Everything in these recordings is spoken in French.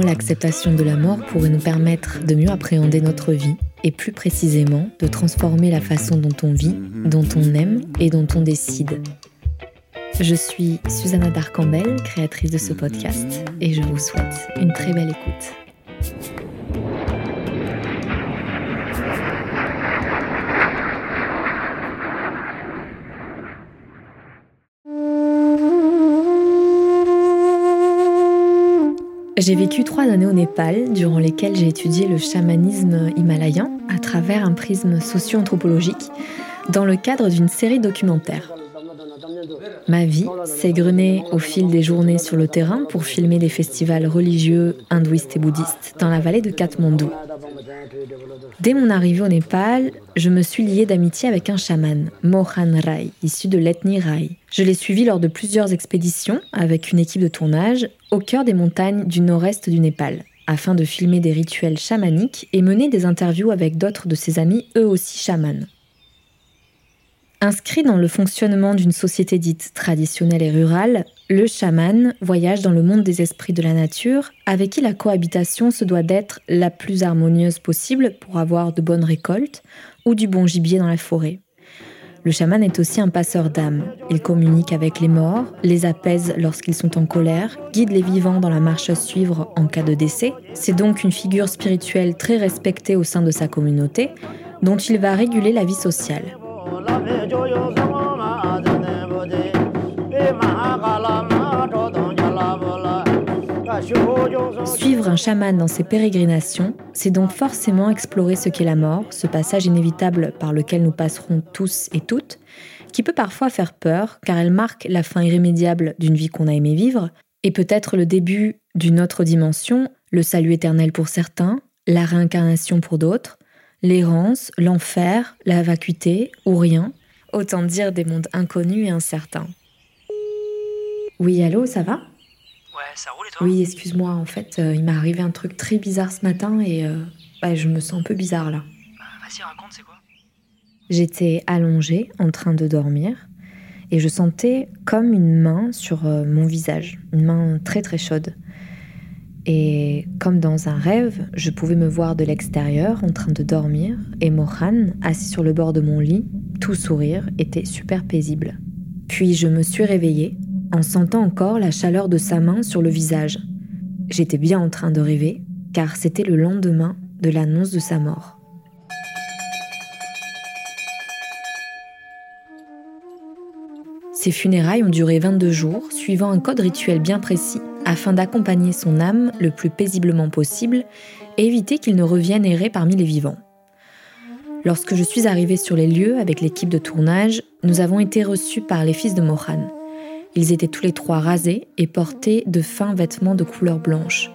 Comment l'acceptation de la mort pourrait nous permettre de mieux appréhender notre vie et plus précisément de transformer la façon dont on vit, dont on aime et dont on décide. Je suis Susanna Darcambel, créatrice de ce podcast, et je vous souhaite une très belle écoute. J'ai vécu trois années au Népal, durant lesquelles j'ai étudié le chamanisme himalayen à travers un prisme socio-anthropologique, dans le cadre d'une série documentaire. Ma vie s'est grenée au fil des journées sur le terrain pour filmer des festivals religieux hindouistes et bouddhistes dans la vallée de Katmandou. Dès mon arrivée au Népal, je me suis liée d'amitié avec un chaman, Mohan Rai, issu de l'ethnie Rai. Je l'ai suivi lors de plusieurs expéditions avec une équipe de tournage au cœur des montagnes du nord-est du Népal, afin de filmer des rituels chamaniques et mener des interviews avec d'autres de ses amis, eux aussi chamans. Inscrit dans le fonctionnement d'une société dite traditionnelle et rurale, le chaman voyage dans le monde des esprits de la nature, avec qui la cohabitation se doit d'être la plus harmonieuse possible pour avoir de bonnes récoltes ou du bon gibier dans la forêt. Le chaman est aussi un passeur d'âmes. Il communique avec les morts, les apaise lorsqu'ils sont en colère, guide les vivants dans la marche à suivre en cas de décès. C'est donc une figure spirituelle très respectée au sein de sa communauté, dont il va réguler la vie sociale. Suivre un chaman dans ses pérégrinations, c'est donc forcément explorer ce qu'est la mort, ce passage inévitable par lequel nous passerons tous et toutes, qui peut parfois faire peur car elle marque la fin irrémédiable d'une vie qu'on a aimé vivre, et peut-être le début d'une autre dimension, le salut éternel pour certains, la réincarnation pour d'autres, l'errance, l'enfer, la vacuité ou rien, autant dire des mondes inconnus et incertains. Oui, allô, ça va? Ouais, ça roule et toi? Oui, excuse-moi, en fait, euh, il m'est arrivé un truc très bizarre ce matin et euh, bah, je me sens un peu bizarre là. Bah, Vas-y, raconte, c'est quoi? J'étais allongée en train de dormir et je sentais comme une main sur euh, mon visage, une main très très chaude. Et comme dans un rêve, je pouvais me voir de l'extérieur en train de dormir et Mohan, assis sur le bord de mon lit, tout sourire, était super paisible. Puis je me suis réveillée en sentant encore la chaleur de sa main sur le visage. J'étais bien en train de rêver, car c'était le lendemain de l'annonce de sa mort. Ces funérailles ont duré 22 jours, suivant un code rituel bien précis, afin d'accompagner son âme le plus paisiblement possible et éviter qu'il ne revienne errer parmi les vivants. Lorsque je suis arrivée sur les lieux avec l'équipe de tournage, nous avons été reçus par les fils de Mohan. Ils étaient tous les trois rasés et portaient de fins vêtements de couleur blanche.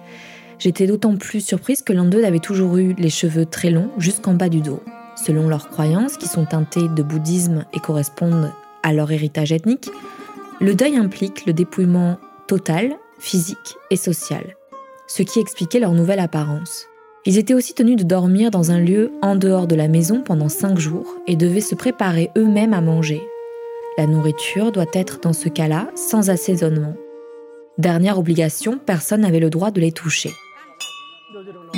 J'étais d'autant plus surprise que l'un d'eux avait toujours eu les cheveux très longs jusqu'en bas du dos. Selon leurs croyances, qui sont teintées de bouddhisme et correspondent à leur héritage ethnique, le deuil implique le dépouillement total, physique et social, ce qui expliquait leur nouvelle apparence. Ils étaient aussi tenus de dormir dans un lieu en dehors de la maison pendant cinq jours et devaient se préparer eux-mêmes à manger. La nourriture doit être dans ce cas-là sans assaisonnement. Dernière obligation, personne n'avait le droit de les toucher.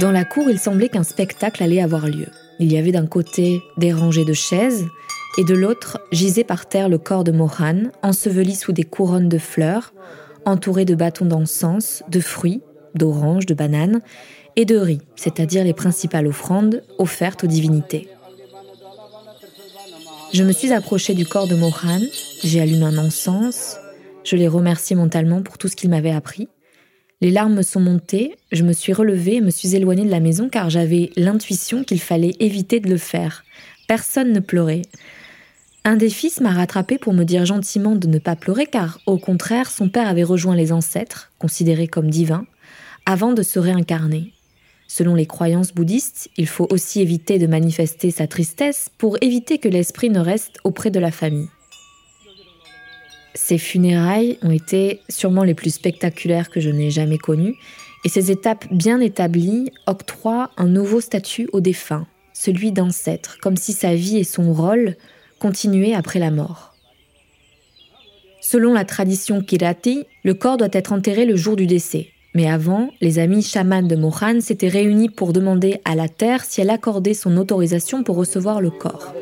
Dans la cour, il semblait qu'un spectacle allait avoir lieu. Il y avait d'un côté des rangées de chaises et de l'autre gisait par terre le corps de Mohan, enseveli sous des couronnes de fleurs, entouré de bâtons d'encens, de fruits, d'oranges, de bananes et de riz, c'est-à-dire les principales offrandes offertes aux divinités. Je me suis approchée du corps de Mohan, j'ai allumé un encens, je l'ai remercié mentalement pour tout ce qu'il m'avait appris. Les larmes me sont montées, je me suis relevée et me suis éloignée de la maison car j'avais l'intuition qu'il fallait éviter de le faire. Personne ne pleurait. Un des fils m'a rattrapé pour me dire gentiment de ne pas pleurer car, au contraire, son père avait rejoint les ancêtres, considérés comme divins, avant de se réincarner. Selon les croyances bouddhistes, il faut aussi éviter de manifester sa tristesse pour éviter que l'esprit ne reste auprès de la famille. Ces funérailles ont été sûrement les plus spectaculaires que je n'ai jamais connues, et ces étapes bien établies octroient un nouveau statut au défunt, celui d'ancêtre, comme si sa vie et son rôle continuaient après la mort. Selon la tradition Kirati, le corps doit être enterré le jour du décès. Mais avant, les amis chamans de Mohan s'étaient réunis pour demander à la terre si elle accordait son autorisation pour recevoir le corps.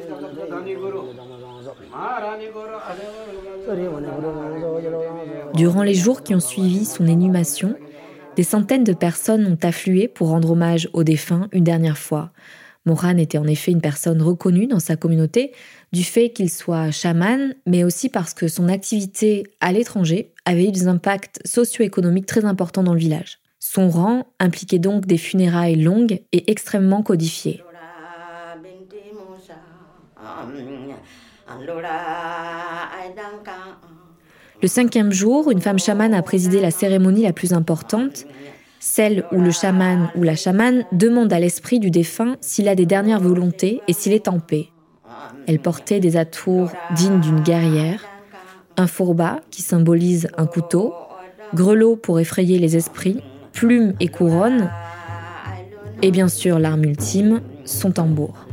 Durant les jours qui ont suivi son inhumation, des centaines de personnes ont afflué pour rendre hommage au défunt une dernière fois. Mohan était en effet une personne reconnue dans sa communauté du fait qu'il soit chaman, mais aussi parce que son activité à l'étranger avait eu des impacts socio-économiques très importants dans le village. Son rang impliquait donc des funérailles longues et extrêmement codifiées. Le cinquième jour, une femme chamane a présidé la cérémonie la plus importante, celle où le chaman ou la chamane demande à l'esprit du défunt s'il a des dernières volontés et s'il est en paix. Elle portait des atours dignes d'une guerrière, un fourba qui symbolise un couteau, grelot pour effrayer les esprits, plumes et couronne, et bien sûr l'arme ultime, son tambour.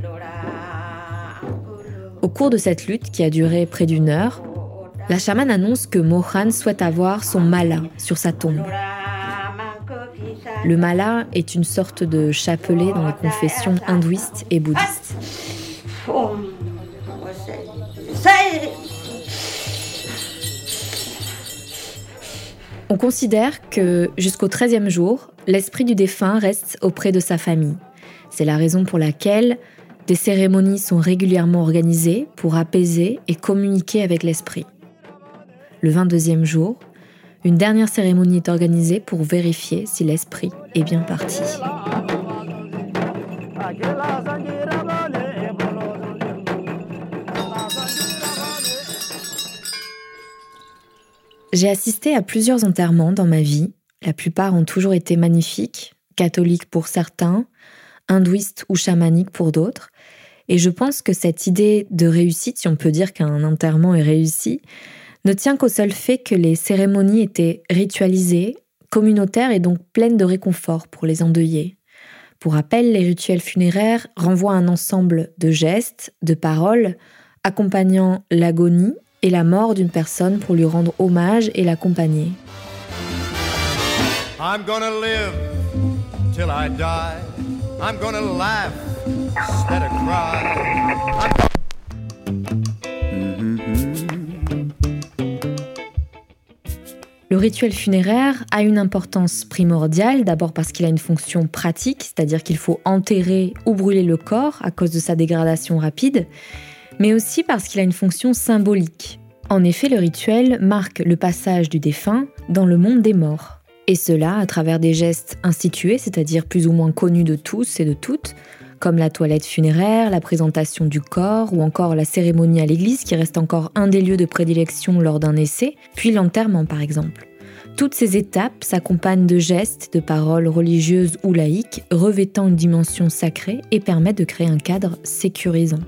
Au cours de cette lutte qui a duré près d'une heure, la chamane annonce que Mohan souhaite avoir son mala sur sa tombe. Le mala est une sorte de chapelet dans les confessions hindouistes et bouddhistes. On considère que jusqu'au 13e jour, l'esprit du défunt reste auprès de sa famille. C'est la raison pour laquelle des cérémonies sont régulièrement organisées pour apaiser et communiquer avec l'esprit. Le 22e jour, une dernière cérémonie est organisée pour vérifier si l'esprit est bien parti. J'ai assisté à plusieurs enterrements dans ma vie. La plupart ont toujours été magnifiques, catholiques pour certains, hindouistes ou chamaniques pour d'autres. Et je pense que cette idée de réussite, si on peut dire qu'un enterrement est réussi, ne tient qu'au seul fait que les cérémonies étaient ritualisées, communautaires et donc pleines de réconfort pour les endeuillés. Pour rappel, les rituels funéraires renvoient à un ensemble de gestes, de paroles, accompagnant l'agonie et la mort d'une personne pour lui rendre hommage et l'accompagner. I'm gonna live till I die. I'm gonna laugh instead of cry. Le rituel funéraire a une importance primordiale, d'abord parce qu'il a une fonction pratique, c'est-à-dire qu'il faut enterrer ou brûler le corps à cause de sa dégradation rapide, mais aussi parce qu'il a une fonction symbolique. En effet, le rituel marque le passage du défunt dans le monde des morts. Et cela à travers des gestes institués, c'est-à-dire plus ou moins connus de tous et de toutes, comme la toilette funéraire, la présentation du corps ou encore la cérémonie à l'église qui reste encore un des lieux de prédilection lors d'un essai, puis l'enterrement par exemple. Toutes ces étapes s'accompagnent de gestes, de paroles religieuses ou laïques revêtant une dimension sacrée et permettent de créer un cadre sécurisant.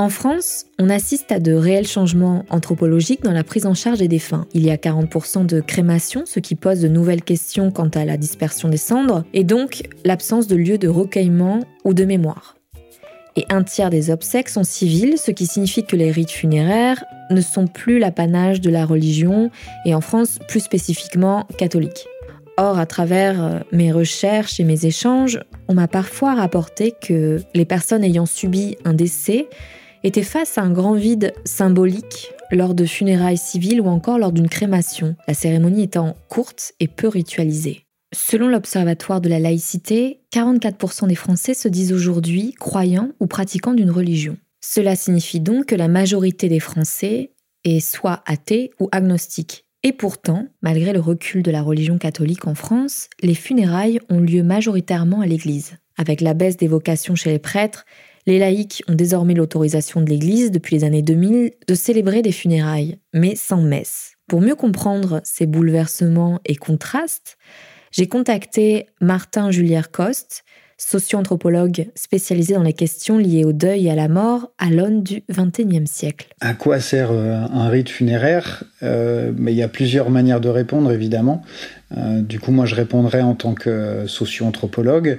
En France, on assiste à de réels changements anthropologiques dans la prise en charge des défunts. Il y a 40% de crémation, ce qui pose de nouvelles questions quant à la dispersion des cendres, et donc l'absence de lieu de recueillement ou de mémoire. Et un tiers des obsèques sont civiles, ce qui signifie que les rites funéraires ne sont plus l'apanage de la religion, et en France plus spécifiquement catholique. Or, à travers euh, mes recherches et mes échanges, on m'a parfois rapporté que les personnes ayant subi un décès était face à un grand vide symbolique lors de funérailles civiles ou encore lors d'une crémation, la cérémonie étant courte et peu ritualisée. Selon l'Observatoire de la laïcité, 44% des Français se disent aujourd'hui croyants ou pratiquants d'une religion. Cela signifie donc que la majorité des Français est soit athée ou agnostique. Et pourtant, malgré le recul de la religion catholique en France, les funérailles ont lieu majoritairement à l'église. Avec la baisse des vocations chez les prêtres, Les laïcs ont désormais l'autorisation de l'Église depuis les années 2000 de célébrer des funérailles, mais sans messe. Pour mieux comprendre ces bouleversements et contrastes, j'ai contacté Martin Julière Coste, socio-anthropologue spécialisé dans les questions liées au deuil et à la mort à l'aune du XXIe siècle. À quoi sert euh, un rite funéraire? Euh, Mais il y a plusieurs manières de répondre, évidemment. Euh, du coup, moi, je répondrai en tant que socio-anthropologue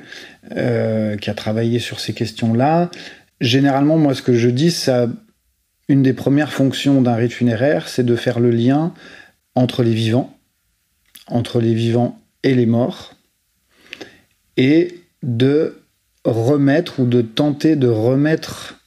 qui a travaillé sur ces questions-là. Généralement, moi, ce que je dis, ça, une des premières fonctions d'un rite funéraire, c'est de faire le lien entre les vivants, entre les vivants et les morts, et de remettre ou de tenter de remettre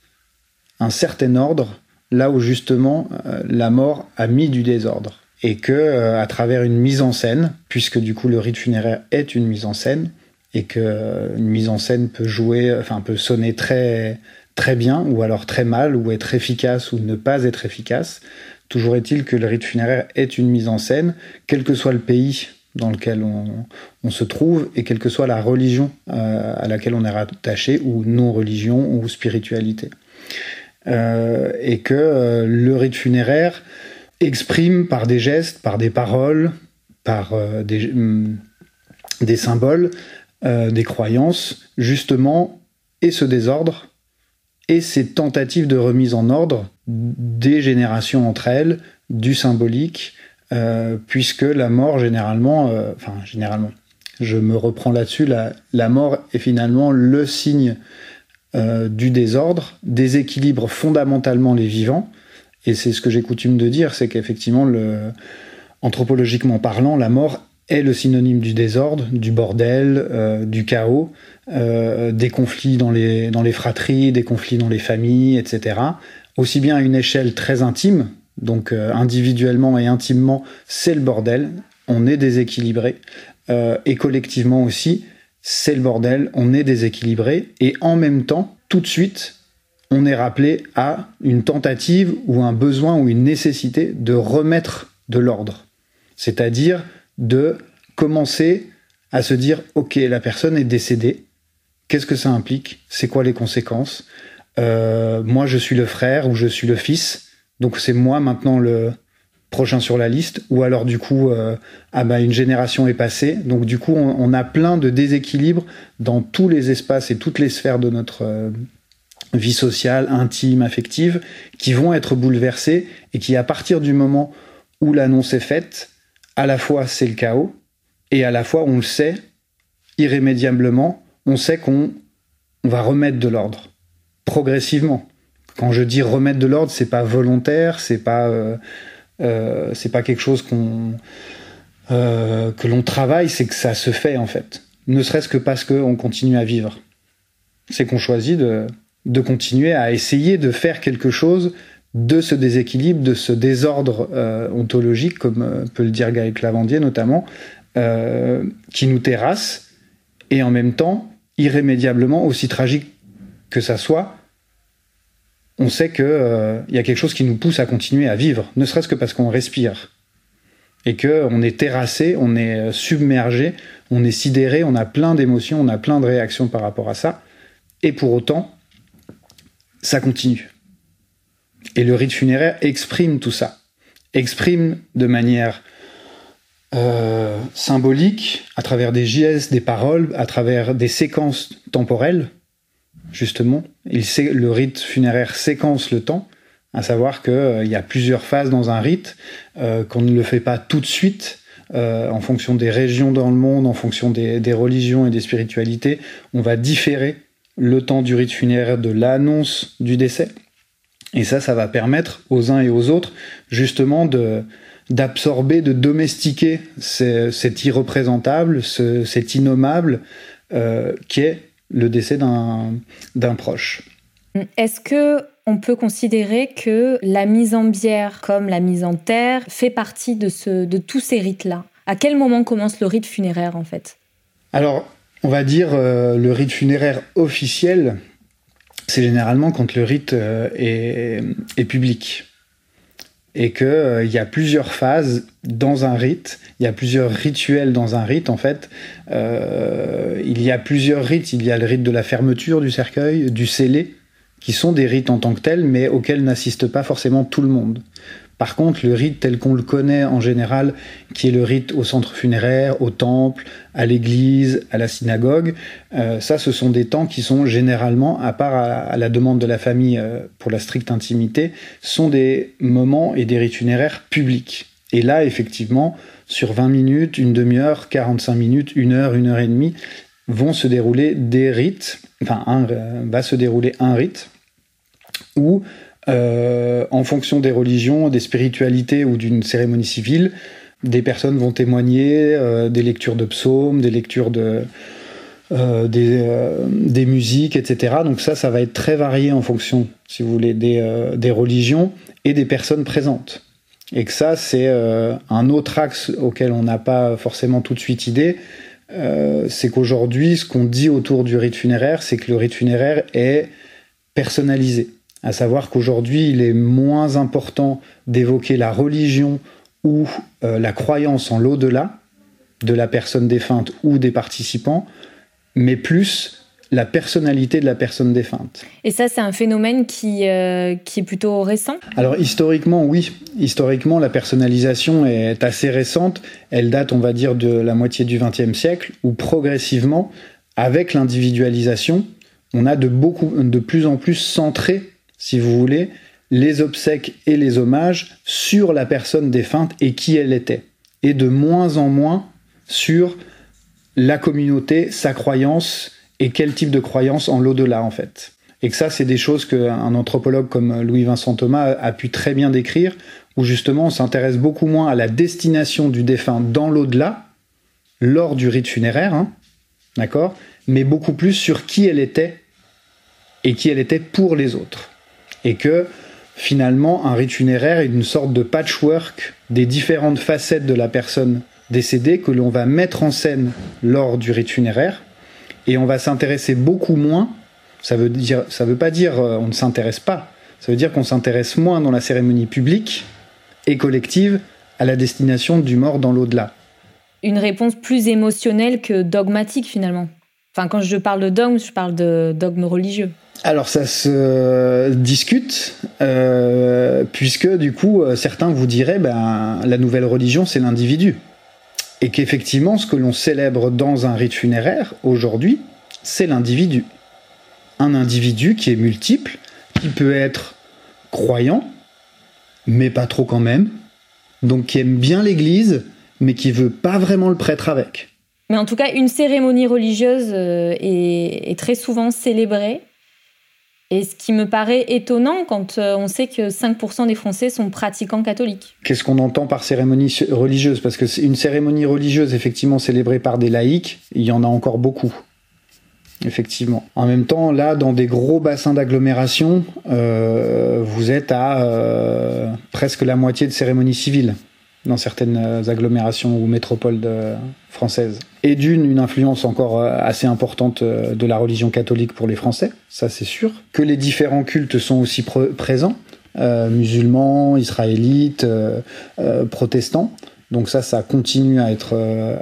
un certain ordre là où justement euh, la mort a mis du désordre. Et que euh, à travers une mise en scène puisque du coup le rite funéraire est une mise en scène et que euh, mise en scène peut jouer enfin peut sonner très très bien ou alors très mal ou être efficace ou ne pas être efficace toujours est-il que le rite funéraire est une mise en scène quel que soit le pays dans lequel on, se trouve, et quelle que soit la religion euh, à laquelle on est rattaché, ou non-religion, ou spiritualité. Euh, et que euh, le rite funéraire exprime par des gestes, par des paroles, par des, mm, des, symboles, des croyances, justement, et ce désordre, et ces tentatives de remise en ordre des générations entre elles, du symbolique, euh, puisque la mort, généralement, euh, enfin, généralement, je me reprends là-dessus, la, mort est finalement le signe euh, du désordre, déséquilibre fondamentalement les vivants, et c'est ce que j'ai coutume de dire, c'est qu'effectivement, anthropologiquement parlant, la mort est le synonyme du désordre, du bordel, du chaos, des conflits dans les, dans les fratries, des conflits dans les familles, etc. Aussi bien à une échelle très intime, donc euh, individuellement et intimement, c'est le bordel, on est déséquilibré. Euh, et collectivement aussi, c'est le bordel, on est déséquilibré. Et en même temps, tout de suite, on est rappelé à une tentative ou un besoin ou une nécessité de remettre de l'ordre. C'est-à-dire de commencer à se dire, OK, la personne est décédée, qu'est-ce que ça implique? C'est quoi les conséquences? Euh, Moi, je suis le frère ou je suis le fils donc c'est moi maintenant le prochain sur la liste, ou alors du coup, euh, ah bah, une génération est passée. Donc du coup, on, a plein de déséquilibres dans tous les espaces et toutes les sphères de notre euh, vie sociale, intime, affective, qui vont être bouleversés et qui, à partir du moment où l'annonce est faite, à la fois c'est le chaos, et à la fois on le sait irrémédiablement, on sait qu'on va remettre de l'ordre progressivement. Quand je dis remettre de l'ordre, c'est pas volontaire, c'est pas euh, euh, c'est pas quelque chose qu'on euh, que l'on travaille, c'est que ça se fait en fait. Ne serait-ce que parce qu'on continue à vivre. C'est qu'on choisit de, de continuer à essayer de faire quelque chose de ce déséquilibre, de ce désordre ontologique, comme peut le dire Gaël Clavandier notamment, qui nous terrasse, et en même temps, irrémédiablement, aussi tragique que ça soit, on sait qu'il euh, y a quelque chose qui nous pousse à continuer à vivre, ne serait-ce que parce qu'on respire. Et qu'on est terrassé, on est euh, submergé, on est sidéré, on a plein d'émotions, on a plein de réactions par rapport à ça. Et pour autant, ça continue. Et le rite funéraire exprime tout ça. Exprime de manière euh, symbolique, à travers des gestes, des paroles, à travers des séquences temporelles, justement. Le rite funéraire séquence le temps, à savoir qu'il euh, y a plusieurs phases dans un rite, euh, qu'on ne le fait pas tout de suite. Euh, en fonction des régions dans le monde, en fonction des, religions et des spiritualités, on va différer le temps du rite funéraire de l'annonce du décès. Et ça, ça va permettre aux uns et aux autres justement d'absorber, de domestiquer cet irreprésentable, ce, cet innommable qui est le décès d'un proche. Est-ce que on peut considérer que la mise en bière comme la mise en terre fait partie de, ce, de tous ces rites-là? À quel moment commence le rite funéraire en fait? Alors, on va dire euh, le rite funéraire officiel, c'est généralement quand le rite euh, est, est, public et qu'il euh, y a plusieurs phases dans un rite, il y a plusieurs rituels dans un rite en fait. Euh, il y a plusieurs rites, il y a le rite de la fermeture du cercueil, du scellé, qui sont des rites en tant que tels, mais auxquels n'assiste pas forcément tout le monde. Par contre, le rite tel qu'on le connaît en général, qui est le rite au centre funéraire, au temple, à l'église, à la synagogue, euh, ça, ce sont des temps qui sont généralement, à part à, la demande de la famille euh, pour la stricte intimité, sont des moments et des rites funéraires publics. Et là, effectivement, sur 20 minutes, une demi-heure, 45 minutes, une heure, une heure et demie, vont se dérouler des rites, enfin, euh, va se dérouler un rite où, euh, en fonction des religions, des spiritualités ou d'une cérémonie civile, des personnes vont témoigner euh, des lectures de psaumes, des lectures de, des, musiques, etc. Donc ça, ça va être très varié en fonction, si vous voulez, des, des religions et des personnes présentes. Et que ça, c'est un autre axe auquel on n'a pas forcément tout de suite idée, euh, c'est qu'aujourd'hui, ce qu'on dit autour du rite funéraire, c'est que le rite funéraire est personnalisé. À savoir qu'aujourd'hui, il est moins important d'évoquer la religion ou euh, la croyance en l'au-delà de la personne défunte ou des participants, mais plus la personnalité de la personne défunte. Et ça, c'est un phénomène qui, euh, qui est plutôt récent? Alors historiquement, oui. Historiquement, la personnalisation est assez récente. Elle date, on va dire, de la moitié du XXe siècle, où progressivement, avec l'individualisation, on a de, beaucoup, de plus en plus centré, si vous voulez, les obsèques et les hommages sur la personne défunte et qui elle était. Et de moins en moins sur la communauté, sa croyance et quel type de croyance en l'au-delà en fait. Et que ça, c'est des choses qu'un anthropologue comme Louis-Vincent Thomas a pu très bien décrire, où justement on s'intéresse beaucoup moins à la destination du défunt dans l'au-delà, lors du rite funéraire, hein, d'accord, mais beaucoup plus sur qui elle était et qui elle était pour les autres. Et que finalement, un rite funéraire est une sorte de patchwork des différentes facettes de la personne décédée que l'on va mettre en scène lors du rite funéraire et on va s'intéresser beaucoup moins. Ça veut dire, ça veut pas dire euh, on ne s'intéresse pas. Ça veut dire qu'on s'intéresse moins dans la cérémonie publique et collective à la destination du mort dans l'au-delà. Une réponse plus émotionnelle que dogmatique finalement. Enfin, quand je parle de dogme, je parle de dogme religieux. Alors ça se discute, euh, puisque du coup, euh, certains vous diraient, ben, la nouvelle religion, c'est l'individu et qu'effectivement, ce que l'on célèbre dans un rite funéraire aujourd'hui, c'est l'individu. Un individu qui est multiple, qui peut être croyant, mais pas trop quand même, donc qui aime bien l'Église, mais qui veut pas vraiment le prêtre avec. Mais en tout cas, une cérémonie religieuse euh, est très souvent célébrée et ce qui me paraît étonnant quand euh, on sait que 5% des Français sont pratiquants catholiques. Qu'est-ce qu'on entend par cérémonie religieuse? Parce que une cérémonie religieuse, effectivement, célébrée par des laïcs, il y en a encore beaucoup. Effectivement. En même temps, là, dans des gros bassins d'agglomération, euh, vous êtes à euh, presque la moitié de cérémonies civiles dans certaines agglomérations ou métropoles françaises. Et d'une, une influence encore euh, assez importante euh, de la religion catholique pour les Français, ça c'est sûr. Que les différents cultes sont aussi présents, musulmans, israélites, protestants. Donc ça, ça continue à être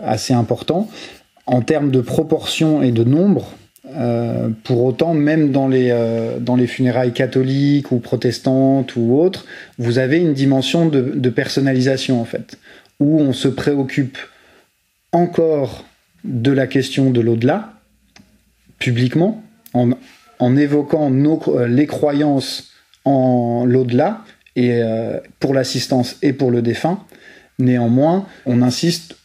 assez important. En termes de proportion et de nombre, euh, pour autant, même dans les, euh, dans les funérailles catholiques ou protestantes ou autres, vous avez une dimension de personnalisation en fait, où on se préoccupe encore de la question de l'au-delà, publiquement, en, évoquant euh, les croyances en l'au-delà, et pour l'assistance et pour le défunt. Néanmoins, on insiste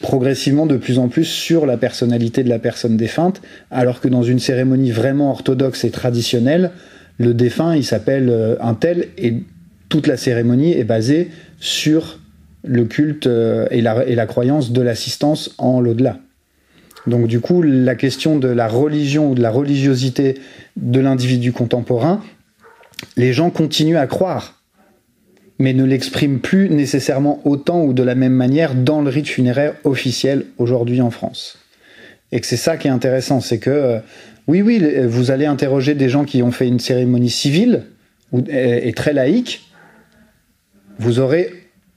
progressivement de plus en plus sur la personnalité de la personne défunte, alors que dans une cérémonie vraiment orthodoxe et traditionnelle, le défunt, il s'appelle euh, un tel, et toute la cérémonie est basée sur le culte euh, et la, croyance de l'assistance en l'au-delà. Donc du coup, la question de la religion ou de la religiosité de l'individu contemporain, les gens continuent à croire mais ne l'exprime plus nécessairement autant ou de la même manière dans le rite funéraire officiel aujourd'hui en France. Et que c'est ça qui est intéressant, c'est que euh, oui, oui, vous allez interroger des gens qui ont fait une cérémonie civile et, très laïque, vous aurez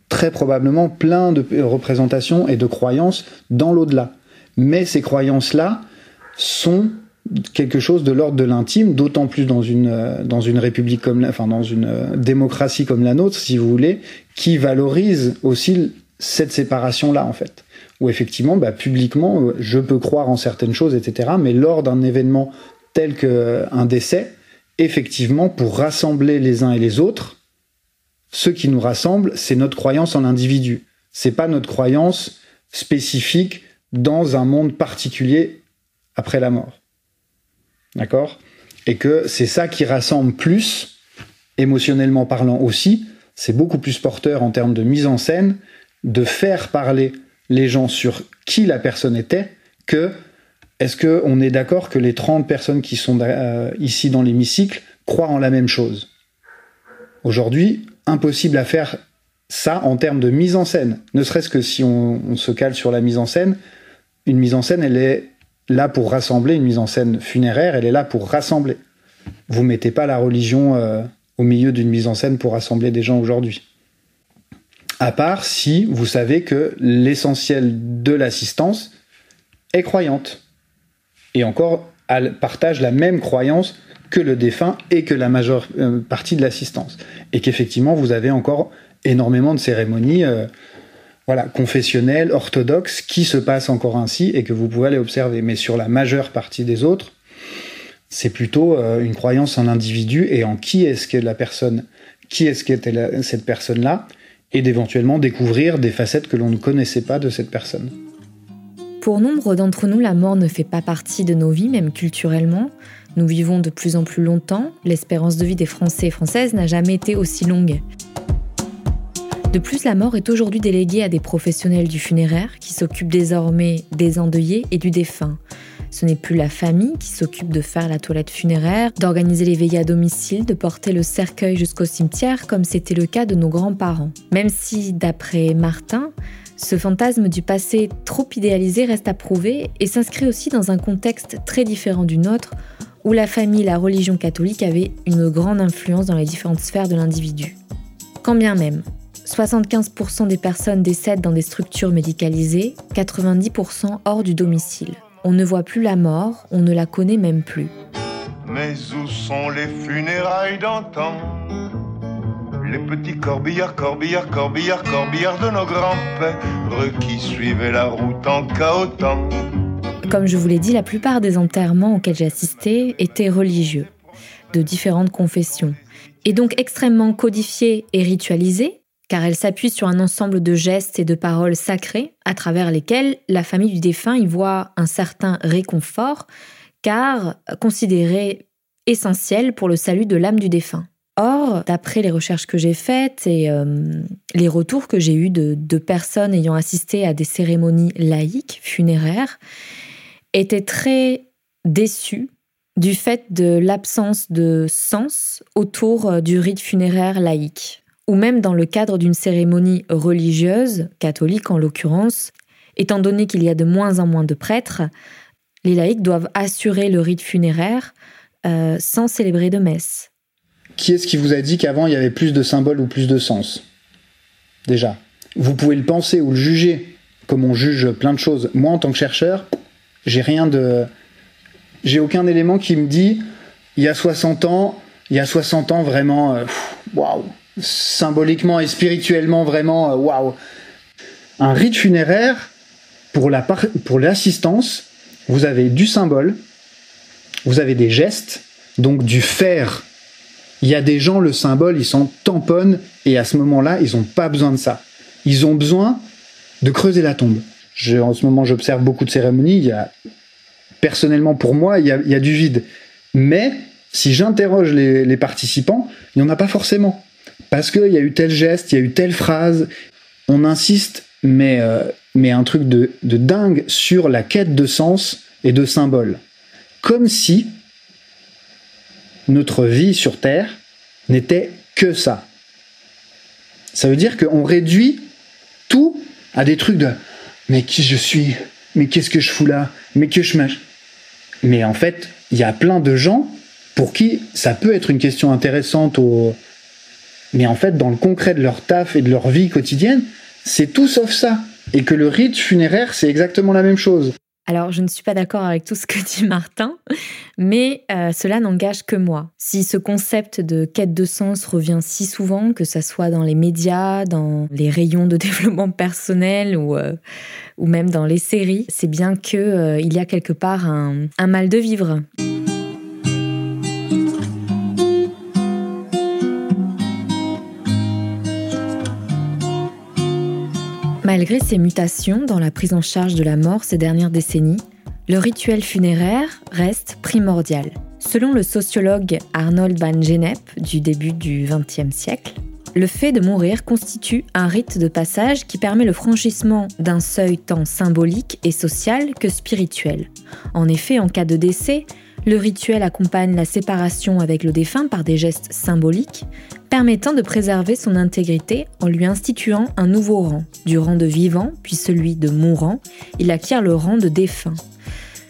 très probablement plein de représentations et de croyances dans l'au-delà. Mais ces croyances-là sont quelque chose de l'ordre de l'intime, d'autant plus dans une dans une république comme la, enfin dans une démocratie comme la nôtre, si vous voulez, qui valorise aussi cette séparation là en fait. Où effectivement, bah, publiquement, je peux croire en certaines choses, etc. Mais lors d'un événement tel qu'un décès, effectivement, pour rassembler les uns et les autres, ce qui nous rassemble, c'est notre croyance en l'individu. C'est pas notre croyance spécifique dans un monde particulier après la mort. D'accord? Et que c'est ça qui rassemble plus, émotionnellement parlant aussi, c'est beaucoup plus porteur en termes de mise en scène, de faire parler les gens sur qui la personne était, que est-ce qu'on est d'accord que les 30 personnes qui sont euh, ici dans l'hémicycle croient en la même chose? Aujourd'hui, impossible à faire ça en termes de mise en scène. Ne serait-ce que si on, se cale sur la mise en scène, une mise en scène, elle est là pour rassembler, une mise en scène funéraire, elle est là pour rassembler. Vous mettez pas la religion euh, au milieu d'une mise en scène pour rassembler des gens aujourd'hui. À part si vous savez que l'essentiel de l'assistance est croyante. Et encore, elle partage la même croyance que le défunt et que la majeure euh, partie de l'assistance. Et qu'effectivement, vous avez encore énormément de cérémonies euh, voilà, confessionnelles, orthodoxes, qui se passent encore ainsi et que vous pouvez aller observer. Mais sur la majeure partie des autres, c'est plutôt euh, une croyance en l'individu et en qui est-ce que la personne, qui est-ce qu'était cette personne-là, et d'éventuellement découvrir des facettes que l'on ne connaissait pas de cette personne. Pour nombre d'entre nous, la mort ne fait pas partie de nos vies, même culturellement. Nous vivons de plus en plus longtemps, l'espérance de vie des Français et Françaises n'a jamais été aussi longue. De plus, la mort est aujourd'hui déléguée à des professionnels du funéraire qui s'occupent désormais des endeuillés et du défunt. Ce n'est plus la famille qui s'occupe de faire la toilette funéraire, d'organiser les veillées à domicile, de porter le cercueil jusqu'au cimetière comme c'était le cas de nos grands-parents. Même si, d'après Martin, ce fantasme du passé trop idéalisé reste à prouver et s'inscrit aussi dans un contexte très différent du nôtre où la famille la religion catholique avaient une grande influence dans les différentes sphères de l'individu. Quand bien même, 75% des personnes décèdent dans des structures médicalisées, 90% hors du domicile. On ne voit plus la mort, on ne la connaît même plus. Mais où sont les funérailles d'antan? Les petits corbillards, corbillards, corbillards, corbillards de nos grands-pères qui suivaient la route en cahotant. Comme je vous l'ai dit, la plupart des enterrements auxquels j'ai assisté étaient religieux, de différentes confessions, et donc extrêmement codifiés et ritualisés, car elles s'appuient sur un ensemble de gestes et de paroles sacrées à travers lesquels la famille du défunt y voit un certain réconfort, car considéré essentiel pour le salut de l'âme du défunt. Or, d'après les recherches que j'ai faites et euh, les retours que j'ai eus de, de, personnes ayant assisté à des cérémonies laïques, funéraires, était très déçu du fait de l'absence de sens autour euh, du rite funéraire laïque, ou même dans le cadre d'une cérémonie religieuse, catholique en l'occurrence, étant donné qu'il y a de moins en moins de prêtres, les laïcs doivent assurer le rite funéraire euh, sans célébrer de messe. Qui est-ce qui vous a dit qu'avant il y avait plus de symboles ou plus de sens? Déjà, vous pouvez le penser ou le juger, comme on juge plein de choses. Moi, en tant que chercheur, j'ai rien de. J'ai aucun élément qui me dit il y a 60 ans, il y a 60 ans vraiment, euh, waouh, symboliquement et spirituellement vraiment, euh, waouh. Un rite funéraire, pour la pour l'assistance, vous avez du symbole, vous avez des gestes, donc du faire. Il y a des gens, le symbole, ils s'en tamponnent et à ce moment-là, ils n'ont pas besoin de ça. Ils ont besoin de creuser la tombe en ce moment, j'observe beaucoup de cérémonies. Personnellement, pour moi, il y a, du vide. Mais si j'interroge les, participants, il n'y en a pas forcément. Parce qu'il y a eu tel geste, il y a eu telle phrase. On insiste, mais, euh, mais un truc de, de dingue sur la quête de sens et de symboles. Comme si notre vie sur Terre n'était que ça. Ça veut dire qu'on réduit tout à des trucs de mais qui je suis Mais qu'est-ce que je fous là? Mais que je mâche? Mais en fait, il y a plein de gens pour qui ça peut être une question intéressante au... Mais en fait, dans le concret de leur taf et de leur vie quotidienne, c'est tout sauf ça. Et que le rite funéraire, c'est exactement la même chose. Alors, je ne suis pas d'accord avec tout ce que dit Martin, mais euh, cela n'engage que moi. Si ce concept de quête de sens revient si souvent, que ce soit dans les médias, dans les rayons de développement personnel ou, euh, ou même dans les séries, c'est bien qu'il euh, y a quelque part un mal de vivre. Malgré ces mutations dans la prise en charge de la mort ces dernières décennies, le rituel funéraire reste primordial. Selon le sociologue Arnold van Gennep du début du XXe siècle, le fait de mourir constitue un rite de passage qui permet le franchissement d'un seuil tant symbolique et social que spirituel. En effet, en cas de décès, le rituel accompagne la séparation avec le défunt par des gestes symboliques, permettant de préserver son intégrité en lui instituant un nouveau rang. Du rang de vivant, puis celui de mourant, il acquiert le rang de défunt.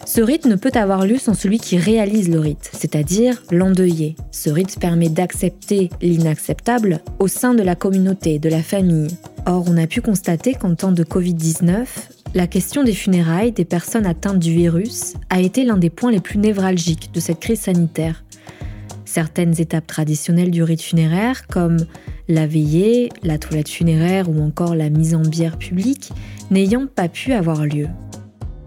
Ce rite ne peut avoir lieu sans celui qui réalise le rite, c'est-à-dire l'endeuillé. Ce rite permet d'accepter l'inacceptable au sein de la communauté, de la famille. Or, on a pu constater qu'en temps de Covid-19, la question des funérailles des personnes atteintes du virus a été l'un des points les plus névralgiques de cette crise sanitaire. Certaines étapes traditionnelles du rite funéraire, comme la veillée, la toilette funéraire ou encore la mise en bière publique, n'ayant pas pu avoir lieu.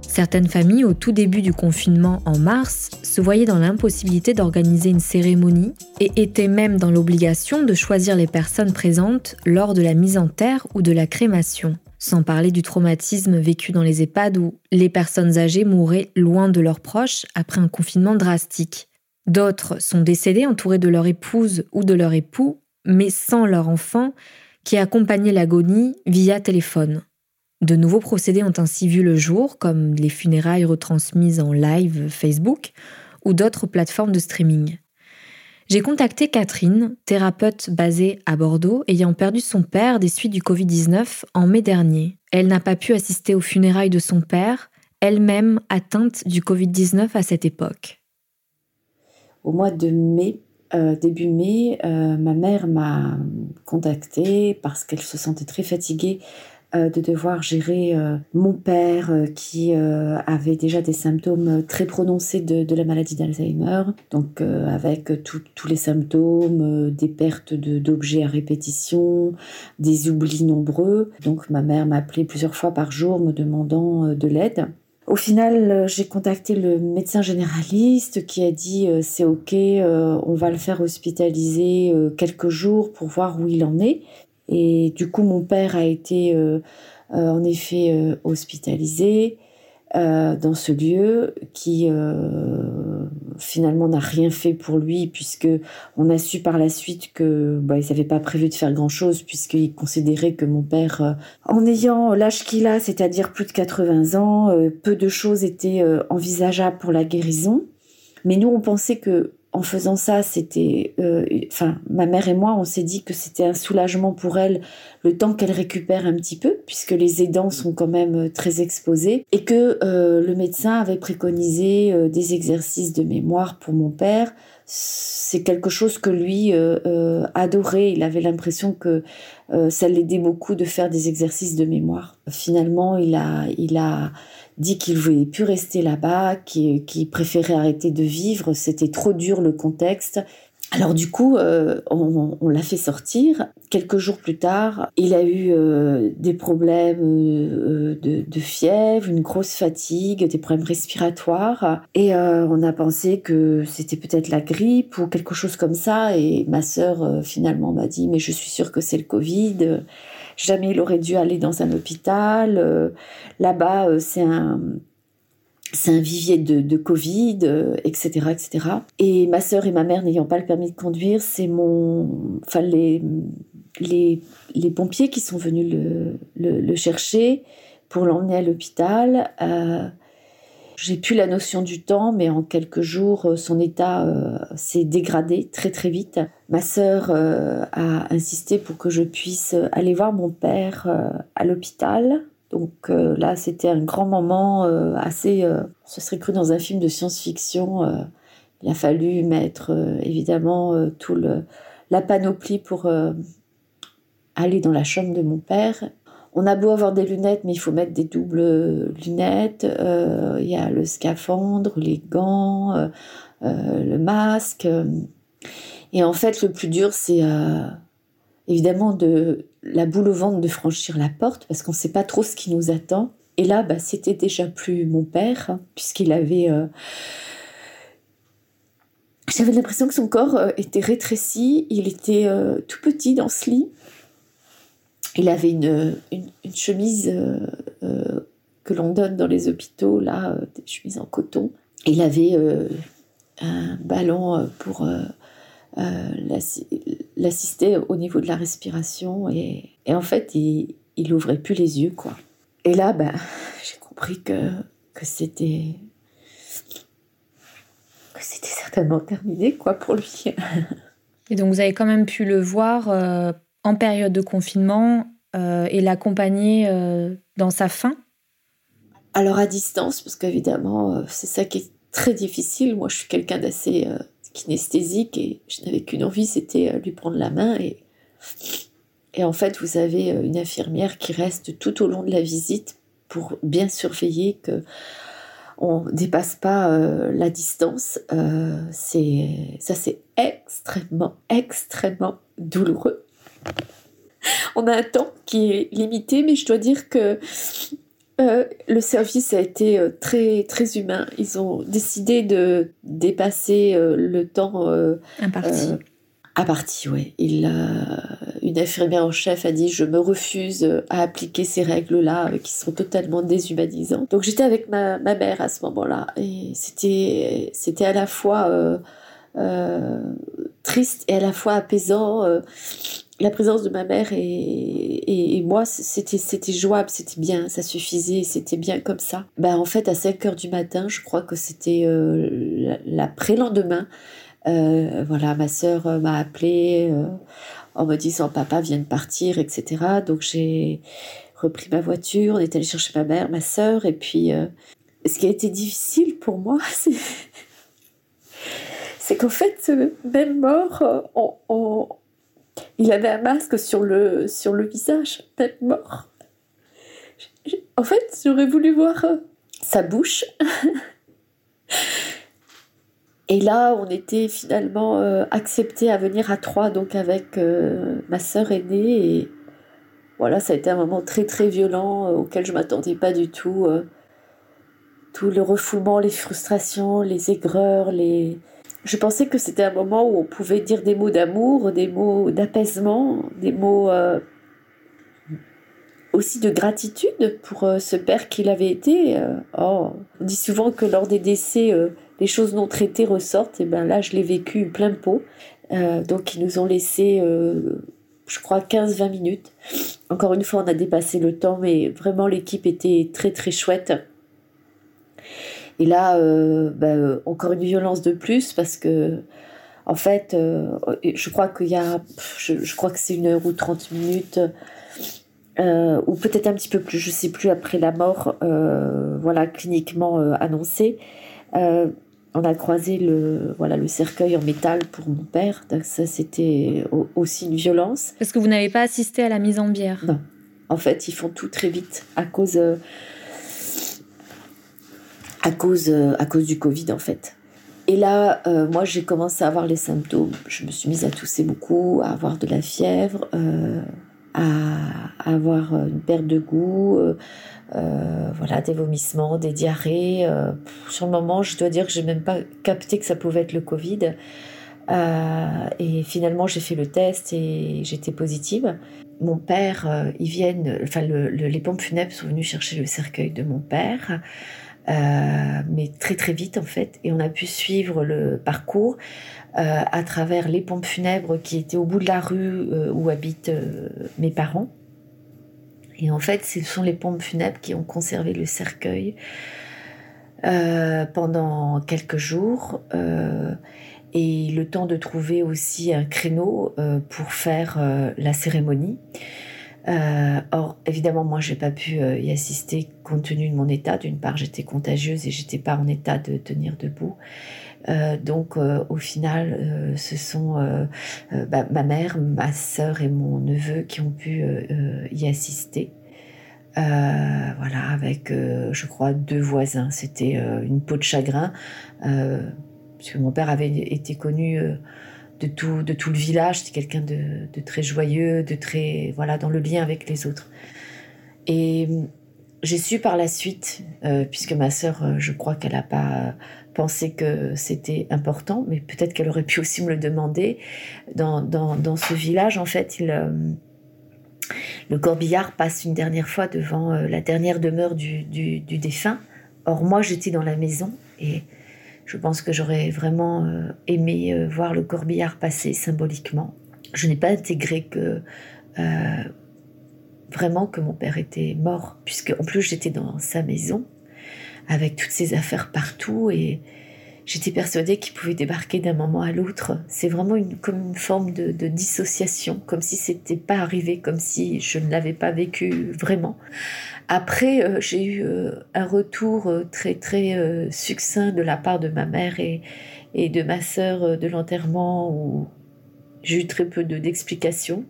Certaines familles, au tout début du confinement en mars, se voyaient dans l'impossibilité d'organiser une cérémonie et étaient même dans l'obligation de choisir les personnes présentes lors de la mise en terre ou de la crémation sans parler du traumatisme vécu dans les EHPAD où les personnes âgées mouraient loin de leurs proches après un confinement drastique. D'autres sont décédés entourés de leur épouse ou de leur époux, mais sans leur enfant, qui accompagnait l'agonie via téléphone. De nouveaux procédés ont ainsi vu le jour, comme les funérailles retransmises en live Facebook ou d'autres plateformes de streaming. J'ai contacté Catherine, thérapeute basée à Bordeaux, ayant perdu son père des suites du Covid-19 en mai dernier. Elle n'a pas pu assister aux funérailles de son père, elle-même atteinte du Covid-19 à cette époque. Au mois de mai, euh, début mai, euh, ma mère m'a contactée parce qu'elle se sentait très fatiguée euh, de devoir gérer mon père qui avait déjà des symptômes très prononcés de, la maladie d'Alzheimer, donc avec tous les symptômes, des pertes d'objets à répétition, des oublis nombreux. Donc ma mère m'appelait plusieurs fois par jour me demandant de l'aide. Au final, j'ai contacté le médecin généraliste qui a dit c'est ok, on va le faire hospitaliser quelques jours pour voir où il en est. Et du coup, mon père a été euh, euh, en effet euh, hospitalisé dans ce lieu qui finalement n'a rien fait pour lui puisque on a su par la suite que bah, ils n'avaient pas prévu de faire grand chose puisqu'ils considéraient que mon père en ayant l'âge qu'il a c'est-à-dire plus de 80 ans peu de choses étaient envisageables pour la guérison. Mais nous on pensait que en faisant ça, c'était, euh, enfin, ma mère et moi, on s'est dit que c'était un soulagement pour elle le temps qu'elle récupère un petit peu, puisque les aidants sont quand même euh, très exposés, et que euh, le médecin avait préconisé des exercices de mémoire pour mon père. C'est quelque chose que lui adorait. Il avait l'impression que ça l'aidait beaucoup de faire des exercices de mémoire. Finalement, il a, il a dit qu'il voulait plus rester là-bas, qu'il préférait arrêter de vivre, c'était trop dur le contexte. Alors du coup, euh, on, l'a fait sortir. Quelques jours plus tard, il a eu euh, des problèmes euh, de, fièvre, une grosse fatigue, des problèmes respiratoires. Et on a pensé que c'était peut-être la grippe ou quelque chose comme ça. Et ma sœur finalement m'a dit, mais je suis sûre que c'est le Covid. Jamais il aurait dû aller dans un hôpital. Là-bas, c'est un un vivier de, de Covid, etc., euh, etc. Et ma sœur et ma mère n'ayant pas le permis de conduire, c'est mon, enfin les, les, les, pompiers qui sont venus le, le, chercher pour l'emmener à l'hôpital. Euh, j'ai plus la notion du temps, mais en quelques jours, euh, son état s'est dégradé très très vite. Ma sœur a insisté pour que je puisse aller voir mon père à l'hôpital. Donc euh, là, c'était un grand moment euh, assez... Euh, ce serait cru dans un film de science-fiction. il a fallu mettre évidemment tout le, la panoplie pour aller dans la chambre de mon père. On a beau avoir des lunettes, mais il faut mettre des doubles lunettes. Il y a le scaphandre, les gants, le masque. Et en fait, le plus dur, c'est évidemment de la boule au ventre de franchir la porte parce qu'on ne sait pas trop ce qui nous attend. Et là, bah, c'était déjà plus mon père, puisqu'il avait. Euh, j'avais l'impression que son corps euh, était rétréci, il était euh, tout petit dans ce lit. Il avait une, une, chemise que l'on donne dans les hôpitaux, là, des chemises en coton. Il avait un ballon pour l'assister au niveau de la respiration. Et, et en fait, il, il ouvrait plus les yeux, quoi. Et là, ben, j'ai compris que, que c'était c'était certainement terminé, quoi, pour lui. Et donc, vous avez quand même pu le voir euh, en période de confinement euh, et l'accompagner euh, dans sa fin Alors, à distance, parce qu'évidemment, c'est ça qui est très difficile. Moi, je suis quelqu'un d'assez kinesthésique et je n'avais qu'une envie, c'était lui prendre la main et en fait, vous avez euh, une infirmière qui reste tout au long de la visite pour bien surveiller que on dépasse pas euh, la distance. Euh, c'est ça, c'est extrêmement, extrêmement douloureux. On a un temps qui est limité, mais je dois dire que le service a été très très humain. Ils ont décidé de dépasser le temps imparti. À partie, oui. Il, une infirmière en chef a dit je me refuse à appliquer ces règles-là euh, qui sont totalement déshumanisantes. Donc j'étais avec ma, ma, mère à ce moment-là et c'était c'était à la fois euh, euh, triste et à la fois apaisant. La présence de ma mère et, moi, c'était c'était jouable, c'était bien, ça suffisait, c'était bien comme ça. Ben, en fait, à 5 heures du matin, je crois que c'était l'après-lendemain, euh, voilà, ma sœur euh, m'a appelé euh, en me disant papa vient de partir, etc. Donc j'ai repris ma voiture, on est allé chercher ma mère, ma sœur, et puis ce qui a été difficile pour moi, c'est qu'en fait, même mort, il avait un masque sur le, visage, même mort. En fait, j'aurais voulu voir sa bouche. Et là, on était finalement euh, accepté à venir à trois, donc avec euh, ma sœur aînée. Et voilà, ça a été un moment très très violent euh, auquel je m'attendais pas du tout. tout le refoulement, les frustrations, les aigreurs, les. Je pensais que c'était un moment où on pouvait dire des mots d'amour, des mots d'apaisement, des mots aussi de gratitude pour ce père qu'il avait été. oh, on dit souvent que lors des décès les choses non traitées ressortent. Et ben là, je l'ai vécu plein pot. Euh, donc, ils nous ont laissé, euh, je crois, 15-20 minutes. Encore une fois, on a dépassé le temps, mais vraiment, l'équipe était très, très chouette. Et là, euh, ben, encore une violence de plus parce que, en fait, je crois qu'il y a, je, crois que c'est une heure ou 30 minutes. ou peut-être un petit peu plus, je sais plus, après la mort, voilà, cliniquement annoncée on a croisé le, voilà, le cercueil en métal pour mon père. Donc ça, c'était aussi une violence. Parce que vous n'avez pas assisté à la mise en bière? Non. En fait, ils font tout très vite à cause, à cause, à cause du Covid, en fait. Et là, euh, moi, j'ai commencé à avoir les symptômes. Je me suis mise à tousser beaucoup, à avoir de la fièvre, euh, à, avoir une perte de goût, euh, euh, voilà, des vomissements, des diarrhées. Euh, sur le moment, je dois dire que j'ai même pas capté que ça pouvait être le Covid. et finalement, j'ai fait le test et j'étais positive. Mon père, ils viennent, enfin, les pompes funèbres sont venus chercher le cercueil de mon père. Mais très très vite en fait, et on a pu suivre le parcours à travers les pompes funèbres qui étaient au bout de la rue où habitent mes parents. Et en fait, ce sont les pompes funèbres qui ont conservé le cercueil euh, pendant quelques jours. Euh, et le temps de trouver aussi un créneau euh, pour faire la cérémonie. Or, évidemment, moi, j'ai pas pu y assister compte tenu de mon état. D'une part, j'étais contagieuse et j'étais pas en état de tenir debout. Euh, donc au final, euh, ce sont bah, ma mère, ma sœur et mon neveu qui ont pu y assister. voilà, avec, je crois, deux voisins. C'était une peau de chagrin, puisque mon père avait été connu de tout, de tout le village. C'était quelqu'un de, très joyeux, de très, voilà, dans le lien avec les autres. Et j'ai su par la suite, euh, puisque ma sœur, euh, je crois qu'elle n'a pas pensé que c'était important, mais peut-être qu'elle aurait pu aussi me le demander. Dans, dans, dans ce village, en fait, euh, le corbillard passe une dernière fois devant la dernière demeure du, du, du défunt. Or, moi, j'étais dans la maison et je pense que j'aurais vraiment aimé voir le corbillard passer symboliquement. Je n'ai pas intégré que vraiment que mon père était mort, puisque en plus j'étais dans sa maison avec toutes ses affaires partout et j'étais persuadée qu'il pouvait débarquer d'un moment à l'autre. C'est vraiment une, comme une forme de, dissociation, comme si c'était pas arrivé, comme si je ne l'avais pas vécu vraiment. Après, euh, j'ai eu euh, un retour euh, très très succinct de la part de ma mère et, et de ma sœur de l'enterrement où j'ai eu très peu d'explications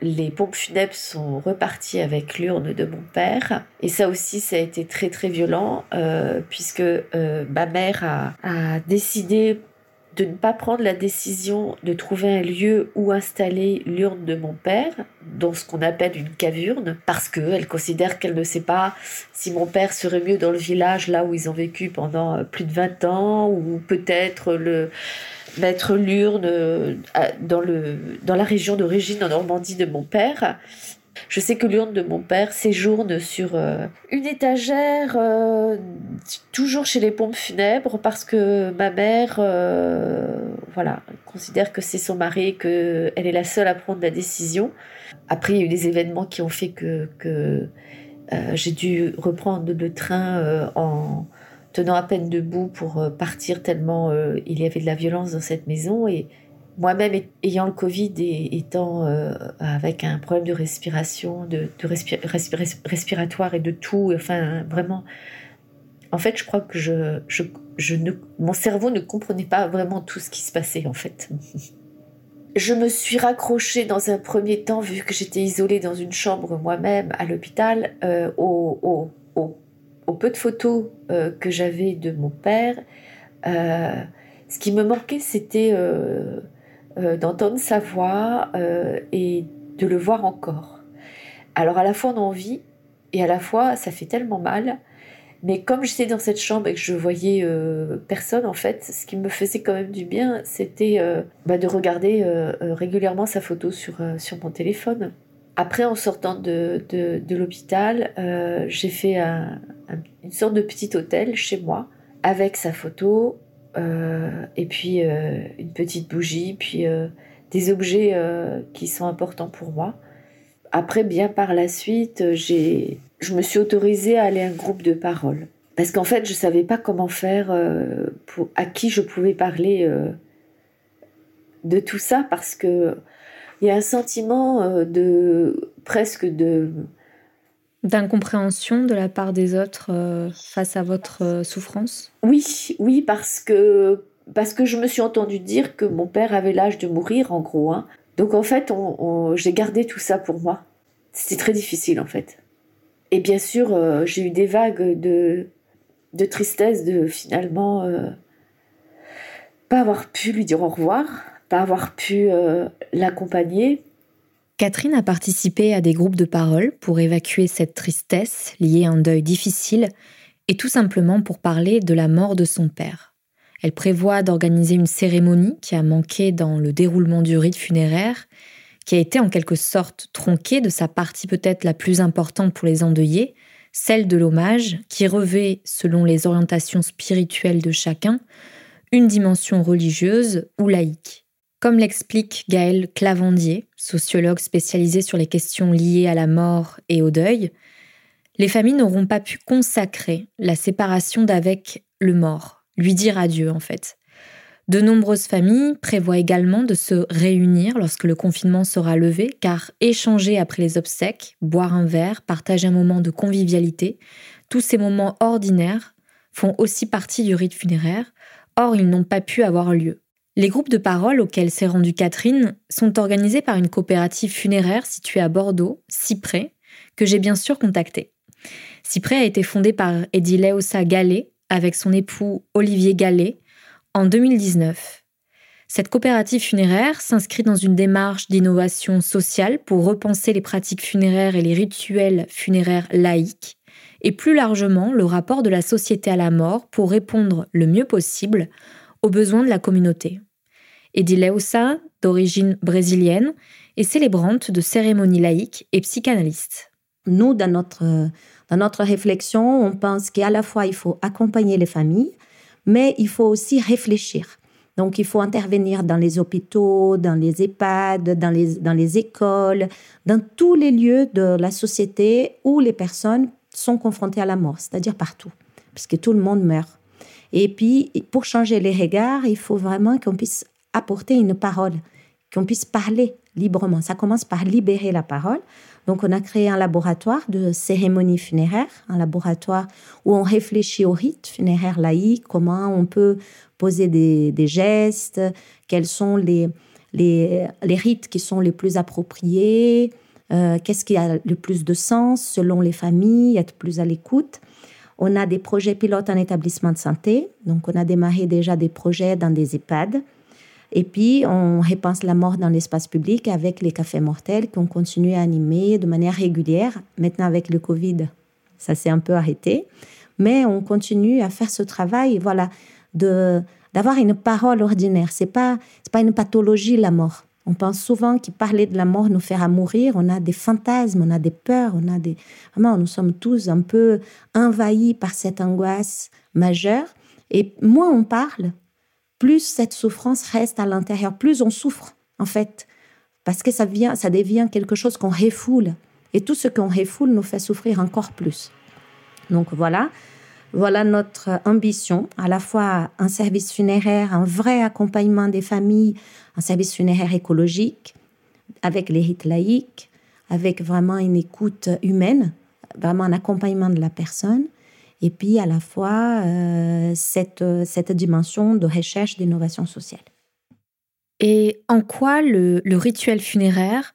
les pompes funèbres sont reparties avec l'urne de mon père. Et ça aussi, ça a été très très violent, euh, puisque euh, ma mère a, décidé de ne pas prendre la décision de trouver un lieu où installer l'urne de mon père, dans ce qu'on appelle une cavurne, parce qu'elle considère qu'elle ne sait pas si mon père serait mieux dans le village, là où ils ont vécu pendant euh, plus de 20 ans, ou peut-être le mettre l'urne euh, dans la région d'origine en Normandie de mon père. Je sais que l'urne de mon père séjourne sur euh, une étagère, euh, toujours chez les pompes funèbres, parce que ma mère, voilà, considère que c'est son mari qu'elle est la seule à prendre la décision. Après, il y a eu des événements qui ont fait que, que j'ai dû reprendre le train en, tenant à peine debout pour euh, partir tellement euh, il y avait de la violence dans cette maison. Et moi-même ayant le Covid et étant euh, avec un problème de respiration, de, respiratoire et de tout, enfin vraiment, en fait, je crois que je, je, ne, mon cerveau ne comprenait pas vraiment tout ce qui se passait en fait. Je me suis raccrochée dans un premier temps, vu que j'étais isolée dans une chambre moi-même à l'hôpital, au, au, au au peu de photos euh, que j'avais de mon père, euh, ce qui me manquait, c'était euh, d'entendre sa voix et de le voir encore. Alors à la fois on a envie et à la fois ça fait tellement mal. Mais comme j'étais dans cette chambre et que je voyais personne, en fait, ce qui me faisait quand même du bien, c'était bah, de regarder régulièrement sa photo sur, sur mon téléphone. Après, en sortant de, de, l'hôpital, euh, j'ai fait une sorte de petit hôtel chez moi avec sa photo euh, et puis euh, une petite bougie, puis des objets qui sont importants pour moi. Après, bien par la suite, j'ai, je me suis autorisée à aller à un groupe de parole. Parce qu'en fait, je ne savais pas comment faire, pour, à qui je pouvais parler de tout ça, parce que il y a un sentiment euh, de presque de d'incompréhension de la part des autres euh, face à votre euh, souffrance? Oui, oui, parce que parce que je me suis entendu dire que mon père avait l'âge de mourir, en gros. Hein. Donc en fait, j'ai gardé tout ça pour moi. C'était très difficile en fait. Et bien sûr, j'ai eu des vagues de de tristesse de finalement pas avoir pu lui dire au revoir pas avoir pu euh, l'accompagner. Catherine a participé à des groupes de parole pour évacuer cette tristesse liée à un deuil difficile et tout simplement pour parler de la mort de son père. Elle prévoit d'organiser une cérémonie qui a manqué dans le déroulement du rite funéraire, qui a été en quelque sorte tronquée de sa partie peut-être la plus importante pour les endeuillés, celle de l'hommage, qui revêt, selon les orientations spirituelles de chacun, une dimension religieuse ou laïque. Comme l'explique Gaël Clavandier, sociologue spécialisé sur les questions liées à la mort et au deuil, les familles n'auront pas pu consacrer la séparation d'avec le mort, lui dire adieu en fait. De nombreuses familles prévoient également de se réunir lorsque le confinement sera levé, car échanger après les obsèques, boire un verre, partager un moment de convivialité, tous ces moments ordinaires font aussi partie du rite funéraire, or ils n'ont pas pu avoir lieu. Les groupes de parole auxquels s'est rendue Catherine sont organisés par une coopérative funéraire située à Bordeaux, Cyprès, que j'ai bien sûr contactée. Cyprès a été fondé par Edileosa Gallet avec son époux Olivier Gallet en 2019. Cette coopérative funéraire s'inscrit dans une démarche d'innovation sociale pour repenser les pratiques funéraires et les rituels funéraires laïques, et plus largement le rapport de la société à la mort pour répondre le mieux possible aux besoins de la communauté. Edileusa, d'origine brésilienne, est célébrante de cérémonies laïques et psychanalyste. Nous, dans notre, dans notre réflexion, on pense qu'à la fois il faut accompagner les familles, mais il faut aussi réfléchir. Donc, il faut intervenir dans les hôpitaux, dans les EHPAD, dans les, dans les écoles, dans tous les lieux de la société où les personnes sont confrontées à la mort, c'est-à-dire partout, puisque tout le monde meurt. Et puis, pour changer les regards, il faut vraiment qu'on puisse apporter une parole, qu'on puisse parler librement. Ça commence par libérer la parole. Donc, on a créé un laboratoire de cérémonie funéraire, un laboratoire où on réfléchit au rite funéraire laïque, comment on peut poser des, gestes, quels sont les, les, rites qui sont les plus appropriés, euh, qu'est-ce qui a le plus de sens selon les familles, être plus à l'écoute. On a des projets pilotes en établissement de santé, donc on a démarré déjà des projets dans des EHPAD. Et puis, on repense la mort dans l'espace public avec les cafés mortels qu'on continue à animer de manière régulière. Maintenant, avec le Covid, ça s'est un peu arrêté. Mais on continue à faire ce travail. Voilà, d'avoir une parole ordinaire. C'est pas pas une pathologie la mort. On pense souvent que parler de la mort nous fera mourir. On a des fantasmes, on a des peurs, on a des vraiment nous sommes tous un peu envahis par cette angoisse majeure. Et moins on parle, plus cette souffrance reste à l'intérieur, plus on souffre en fait, parce que ça vient, ça devient quelque chose qu'on refoule. Et tout ce qu'on refoule nous fait souffrir encore plus. Donc voilà, voilà notre ambition, à la fois un service funéraire, un vrai accompagnement des familles, un service funéraire écologique, avec les rites laïques, avec vraiment une écoute humaine, vraiment un accompagnement de la personne, et puis à la fois euh, cette, cette dimension de recherche d'innovation sociale. Et en quoi le, le rituel funéraire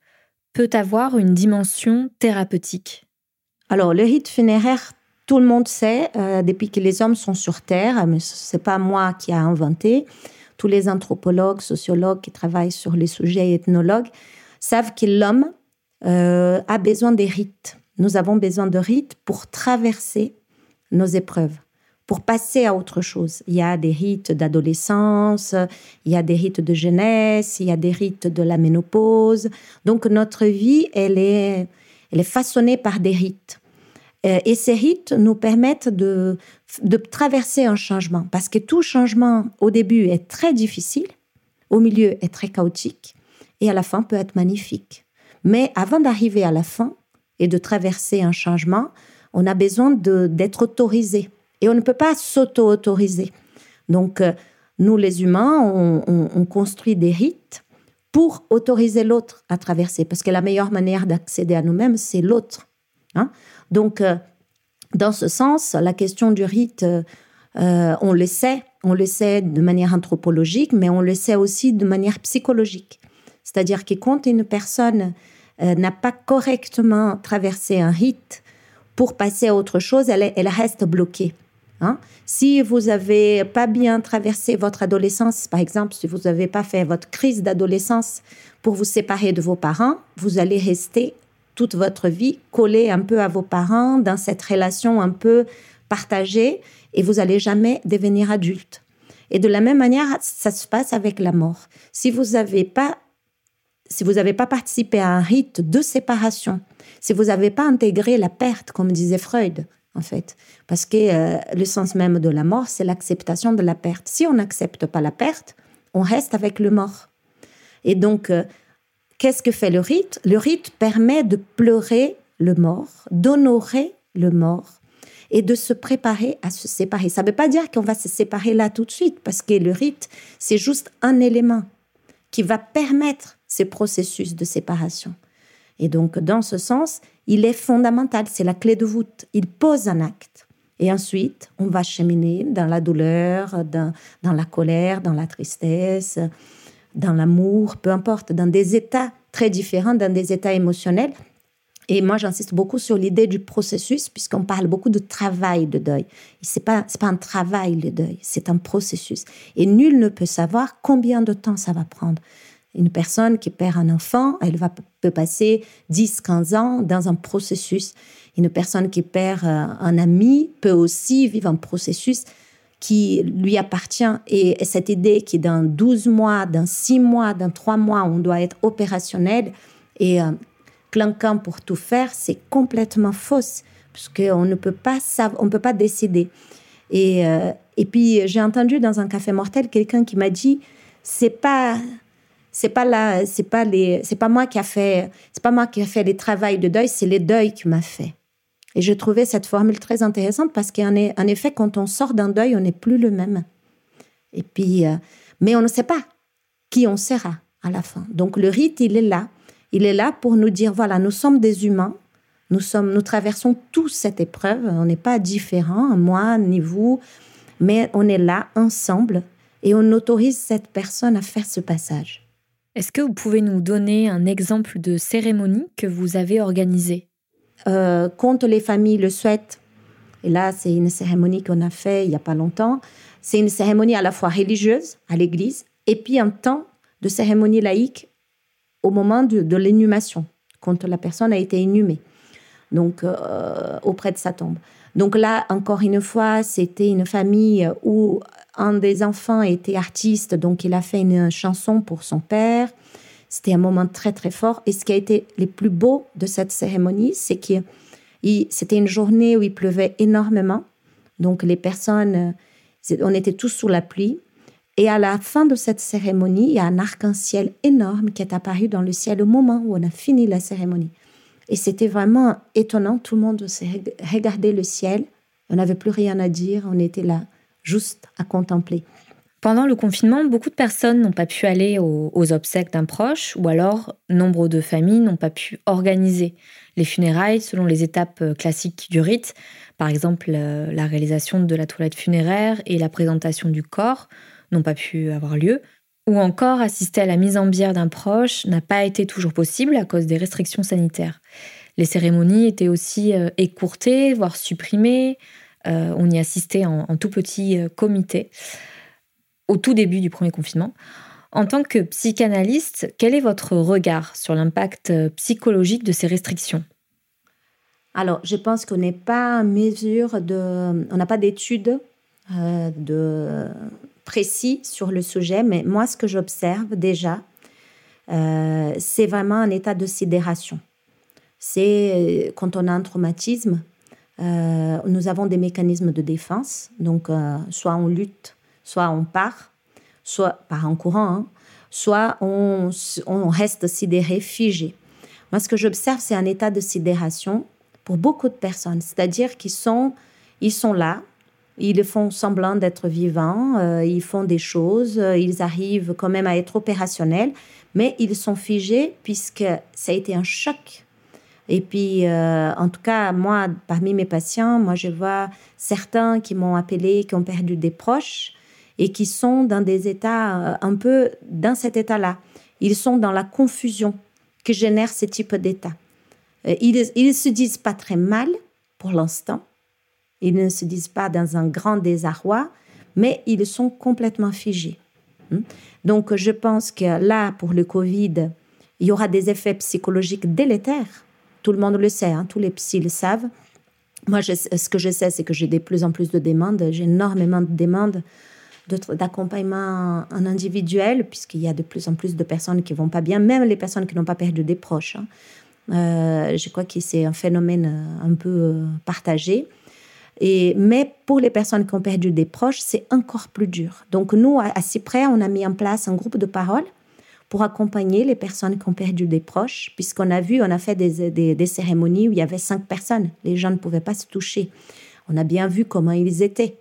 peut avoir une dimension thérapeutique? Alors, le rite funéraire tout le monde sait, euh, depuis que les hommes sont sur Terre, mais ce n'est pas moi qui ai inventé, tous les anthropologues, sociologues qui travaillent sur les sujets ethnologues savent que l'homme euh, a besoin des rites. Nous avons besoin de rites pour traverser nos épreuves, pour passer à autre chose. Il y a des rites d'adolescence, il y a des rites de jeunesse, il y a des rites de la ménopause. Donc notre vie, elle est, elle est façonnée par des rites. Euh, et ces rites nous permettent de, de traverser un changement, parce que tout changement au début est très difficile, au milieu est très chaotique, et à la fin peut être magnifique. Mais avant d'arriver à la fin et de traverser un changement, on a besoin d'être autorisé. Et on ne peut pas s'auto-autoriser. Donc, euh, nous, les humains, on, on, construit des rites pour autoriser l'autre à traverser, parce que la meilleure manière d'accéder à nous-mêmes, c'est l'autre. Hein donc, euh, dans ce sens, la question du rite, euh, on le sait, on le sait de manière anthropologique, mais on le sait aussi de manière psychologique. C'est-à-dire que quand une personne n'a pas correctement traversé un rite pour passer à autre chose, elle, reste bloquée. Hein. Si vous n'avez pas bien traversé votre adolescence, par exemple, si vous n'avez pas fait votre crise d'adolescence pour vous séparer de vos parents, vous allez rester toute votre vie collé un peu à vos parents, dans cette relation un peu partagée, et vous allez jamais devenir adulte. Et de la même manière, ça se passe avec la mort. Si vous n'avez pas, si vous n'avez pas participé à un rite de séparation, si vous n'avez pas intégré la perte, comme disait Freud, en fait, parce que euh, le sens même de la mort, c'est l'acceptation de la perte. Si on n'accepte pas la perte, on reste avec le mort. Et donc, euh, Qu'est-ce que fait le rite? Le rite permet de pleurer le mort, d'honorer le mort et de se préparer à se séparer. Ça ne veut pas dire qu'on va se séparer là tout de suite, parce que le rite, c'est juste un élément qui va permettre ces processus de séparation. Et donc, dans ce sens, il est fondamental, c'est la clé de voûte. Il pose un acte. Et ensuite, on va cheminer dans la douleur, dans, la colère, dans la tristesse, dans l'amour, peu importe, dans des états très différents, dans des états émotionnels. Et moi, j'insiste beaucoup sur l'idée du processus, puisqu'on parle beaucoup de travail de deuil. Ce n'est pas, pas un travail, le deuil, c'est un processus. Et nul ne peut savoir combien de temps ça va prendre. Une personne qui perd un enfant, elle va peut passer 10, 15 ans dans un processus. Une personne qui perd euh, un ami peut aussi vivre un processus qui lui appartient. Et cette idée qui dans 12 mois, dans 6 mois, dans 3 mois, on doit être opérationnel et euh, clinquant pour tout faire, c'est complètement fausse, parce qu'on ne peut pas on peut pas décider. Et, euh, et puis j'ai entendu dans un café mortel quelqu'un qui m'a dit c'est pas c'est pas là, c'est pas les, c'est pas moi qui a fait, c'est pas moi qui a fait les travaux de deuil, c'est les deuils qui m'a fait. Et je trouvais cette formule très intéressante parce qu'en en effet, quand on sort d'un deuil, on n'est plus le même. Et puis, euh, mais on ne sait pas qui on sera à la fin. Donc le rite, il est là. Il est là pour nous dire voilà, nous sommes des humains. Nous sommes, nous traversons tous cette épreuve. On n'est pas différents, moi ni vous, mais on est là ensemble et on autorise cette personne à faire ce passage. Est-ce que vous pouvez nous donner un exemple de cérémonie que vous avez organisée? Euh, Quand les familles le souhaitent, et là c'est une cérémonie qu'on a fait il n'y a pas longtemps, c'est une cérémonie à la fois religieuse à l'église et puis un temps de cérémonie laïque au moment de, l'inhumation, quand la personne a été inhumée, donc euh, auprès de sa tombe. Donc là, encore une fois, c'était une famille où un des enfants était artiste, donc il a fait une chanson pour son père. C'était un moment très très fort. Et ce qui a été le plus beau de cette cérémonie, c'est que c'était une journée où il pleuvait énormément. Donc les personnes, on était tous sous la pluie. Et à la fin de cette cérémonie, il y a un arc-en-ciel énorme qui est apparu dans le ciel au moment où on a fini la cérémonie. Et c'était vraiment étonnant. Tout le monde s'est regardé le ciel. On n'avait plus rien à dire. On était là juste à contempler. Pendant le confinement, beaucoup de personnes n'ont pas pu aller aux, obsèques d'un proche ou alors nombre de familles n'ont pas pu organiser les funérailles selon les étapes euh, classiques du rite, par exemple euh, la réalisation de la toilette funéraire et la présentation du corps n'ont pas pu avoir lieu, ou encore assister à la mise en bière d'un proche n'a pas été toujours possible à cause des restrictions sanitaires. Les cérémonies étaient aussi euh, écourtées, voire supprimées, euh, on y assistait en, tout petit euh, comité au tout début du premier confinement. En tant que psychanalyste, quel est votre regard sur l'impact euh, psychologique de ces restrictions? Alors, je pense qu'on n'est pas en mesure de... On n'a pas d'études de précis sur le sujet, mais moi, ce que j'observe déjà, c'est vraiment un état de sidération. C'est quand on a un traumatisme, euh, nous avons des mécanismes de défense, donc euh, soit on lutte, soit on part, soit part en courant, hein, soit on, reste sidéré, figé. Moi, ce que j'observe, c'est un état de sidération pour beaucoup de personnes, c'est-à-dire qu'ils sont, ils sont là, ils font semblant d'être vivants, euh, ils font des choses, ils arrivent quand même à être opérationnels, mais ils sont figés puisque ça a été un choc et puis, euh, en tout cas, moi, parmi mes patients, moi, je vois certains qui m'ont appelé, qui ont perdu des proches et qui sont dans des états euh, un peu dans cet état-là. Ils sont dans la confusion que génère ce type d'état. Euh, ils ne se disent pas très mal pour l'instant. Ils ne se disent pas dans un grand désarroi, mais ils sont complètement figés. Hmm? Donc, je pense que là, pour le Covid, il y aura des effets psychologiques délétères tout le monde le sait, hein, tous les psys le savent. Moi, ce que je sais, c'est que j'ai de plus en plus de demandes. J'ai énormément de demandes d'accompagnement en individuel, puisqu'il y a de plus en plus de personnes qui vont pas bien, même les personnes qui n'ont pas perdu des proches. Hein. Euh, je crois que c'est un phénomène euh, un peu euh, partagé. Et, mais pour les personnes qui ont perdu des proches, c'est encore plus dur. Donc nous, à, à Cyprès, on a mis en place un groupe de parole pour accompagner les personnes qui ont perdu des proches, puisqu'on a vu, on a fait des, cérémonies où il y avait cinq personnes. Les gens ne pouvaient pas se toucher. On a bien vu comment ils étaient.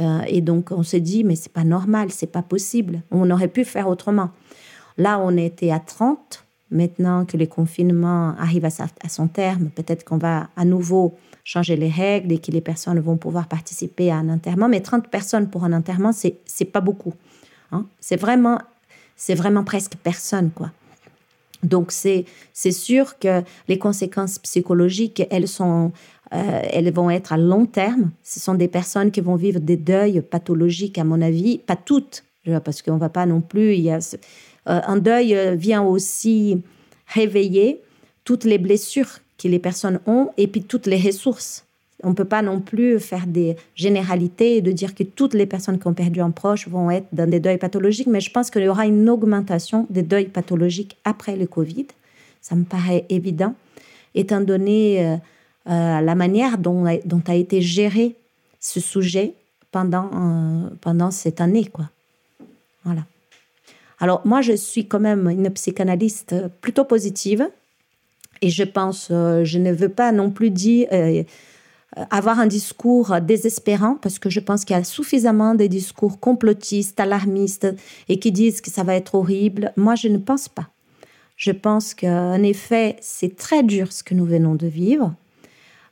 Euh, et donc, on se dit, mais c'est pas normal, c'est pas possible. On aurait pu faire autrement. Là, on était à 30. Maintenant que le confinement arrive à, son terme, peut-être qu'on va à nouveau changer les règles et que les personnes vont pouvoir participer à un enterrement. Mais 30 personnes pour un enterrement, c'est pas beaucoup. Hein. C'est vraiment c'est vraiment presque personne, quoi. Donc c'est sûr que les conséquences psychologiques, elles, sont, euh, elles vont être à long terme. Ce sont des personnes qui vont vivre des deuils pathologiques, à mon avis, pas toutes, parce qu'on va pas non plus... Y a, euh, un deuil vient aussi réveiller toutes les blessures que les personnes ont et puis toutes les ressources. On ne peut pas non plus faire des généralités et de dire que toutes les personnes qui ont perdu un proche vont être dans des deuils pathologiques, mais je pense qu'il y aura une augmentation des deuils pathologiques après le Covid. Ça me paraît évident, étant donné euh, euh, la manière dont, a été géré ce sujet pendant, euh, pendant cette année. Quoi. Voilà. Alors moi, je suis quand même une psychanalyste plutôt positive et je pense, je ne veux pas non plus dire avoir un discours désespérant parce que je pense qu'il y a suffisamment de discours complotistes, alarmistes et qui disent que ça va être horrible. Moi, je ne pense pas. Je pense qu'en effet, c'est très dur ce que nous venons de vivre,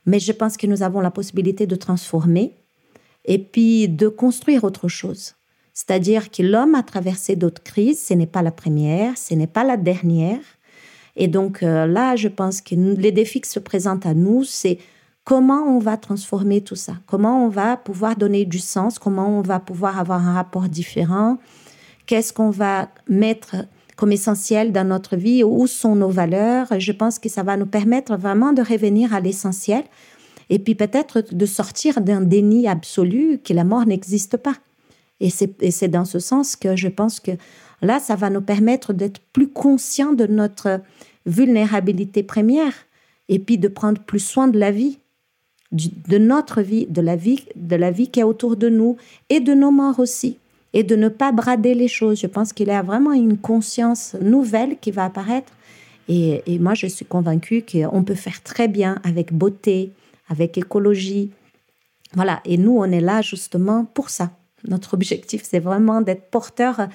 mais je pense que nous avons la possibilité de transformer et puis de construire autre chose. C'est-à-dire que l'homme a traversé d'autres crises, ce n'est pas la première, ce n'est pas la dernière. Et donc euh, là, je pense que les défis qui se présentent à nous, c'est comment on va transformer tout ça, comment on va pouvoir donner du sens, comment on va pouvoir avoir un rapport différent, qu'est-ce qu'on va mettre comme essentiel dans notre vie, où sont nos valeurs? Je pense que ça va nous permettre vraiment de revenir à l'essentiel et puis peut-être de sortir d'un déni absolu que la mort n'existe pas. Et c'est dans ce sens que je pense que là, ça va nous permettre d'être plus conscients de notre vulnérabilité première et puis de prendre plus soin de la vie, de notre vie, de la vie, de la vie qui est autour de nous et de nos morts aussi. Et de ne pas brader les choses. Je pense qu'il y a vraiment une conscience nouvelle qui va apparaître. Et, et moi, je suis convaincue qu'on peut faire très bien avec beauté, avec écologie. Voilà. Et nous, on est là justement pour ça. Notre objectif, c'est vraiment d'être porteur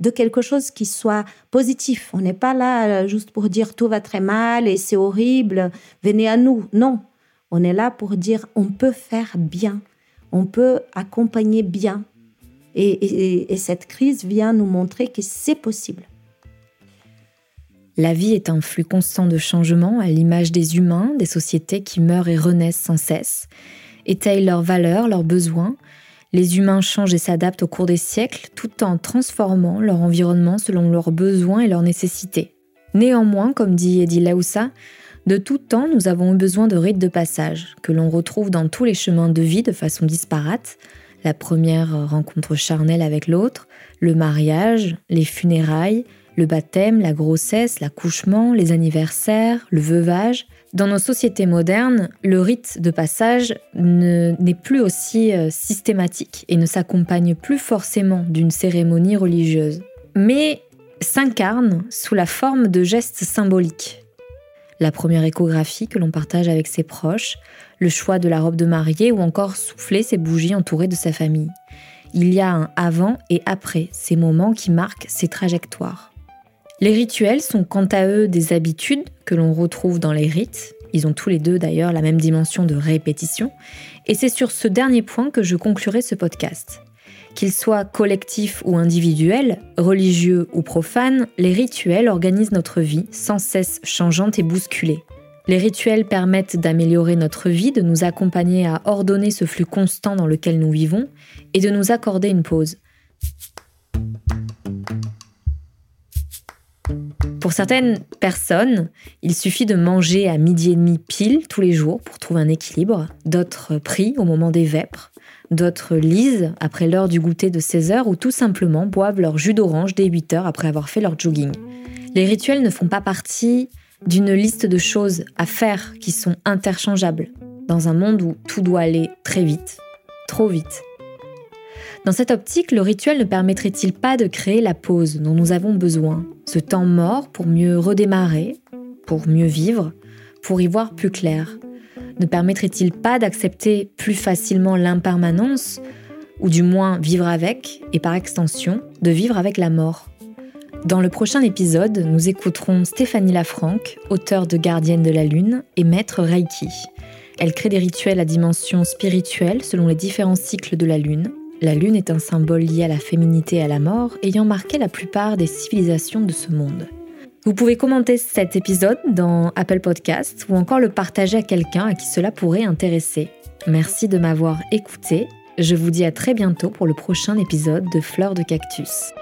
de quelque chose qui soit positif. On n'est pas là euh, juste pour dire tout va très mal et c'est horrible, venez à nous. Non, on est là pour dire on peut faire bien, on peut accompagner bien. Et, et cette crise vient nous montrer que c'est possible. La vie est un flux constant de changements à l'image des humains, des sociétés qui meurent et renaissent sans cesse, étayent leurs valeurs, leurs besoins, les humains changent et s'adaptent au cours des siècles tout en transformant leur environnement selon leurs besoins et leurs nécessités. Néanmoins, comme dit Eddie Laoussa, de tout temps, nous avons eu besoin de rites de passage, que l'on retrouve dans tous les chemins de vie de façon disparate. La première rencontre charnelle avec l'autre, le mariage, les funérailles, le baptême, la grossesse, l'accouchement, les anniversaires, le veuvage. Dans nos sociétés modernes, le rite de passage n'est plus aussi euh, systématique et ne s'accompagne plus forcément d'une cérémonie religieuse, mais s'incarne sous la forme de gestes symboliques. La première échographie que l'on partage avec ses proches, le choix de la robe de mariée ou encore souffler ses bougies entourées de sa famille. Il y a un avant et après ces moments qui marquent ces trajectoires. Les rituels sont quant à eux des habitudes que l'on retrouve dans les rites. Ils ont tous les deux d'ailleurs la même dimension de répétition. Et c'est sur ce dernier point que je conclurai ce podcast. Qu'ils soient collectifs ou individuels, religieux ou profanes, les rituels organisent notre vie sans cesse changeante et bousculée. Les rituels permettent d'améliorer notre vie, de nous accompagner à ordonner ce flux constant dans lequel nous vivons et de nous accorder une pause. Pour certaines personnes, il suffit de manger à midi et demi pile tous les jours pour trouver un équilibre. D'autres prient au moment des vêpres. D'autres lisent après l'heure du goûter de 16 heures ou tout simplement boivent leur jus d'orange dès 8 heures après avoir fait leur jogging. Les rituels ne font pas partie d'une liste de choses à faire qui sont interchangeables dans un monde où tout doit aller très vite, trop vite. Dans cette optique, le rituel ne permettrait-il pas de créer la pause dont nous avons besoin, ce temps mort pour mieux redémarrer, pour mieux vivre, pour y voir plus clair? Ne permettrait-il pas d'accepter plus facilement l'impermanence, ou du moins vivre avec, et par extension, de vivre avec la mort? Dans le prochain épisode, nous écouterons Stéphanie Lafranc, auteure de Gardienne de la Lune et maître Reiki. Elle crée des rituels à dimension spirituelle selon les différents cycles de la Lune, la lune est un symbole lié à la féminité et à la mort, ayant marqué la plupart des civilisations de ce monde. Vous pouvez commenter cet épisode dans Apple Podcast ou encore le partager à quelqu'un à qui cela pourrait intéresser. Merci de m'avoir écouté. Je vous dis à très bientôt pour le prochain épisode de Fleurs de Cactus.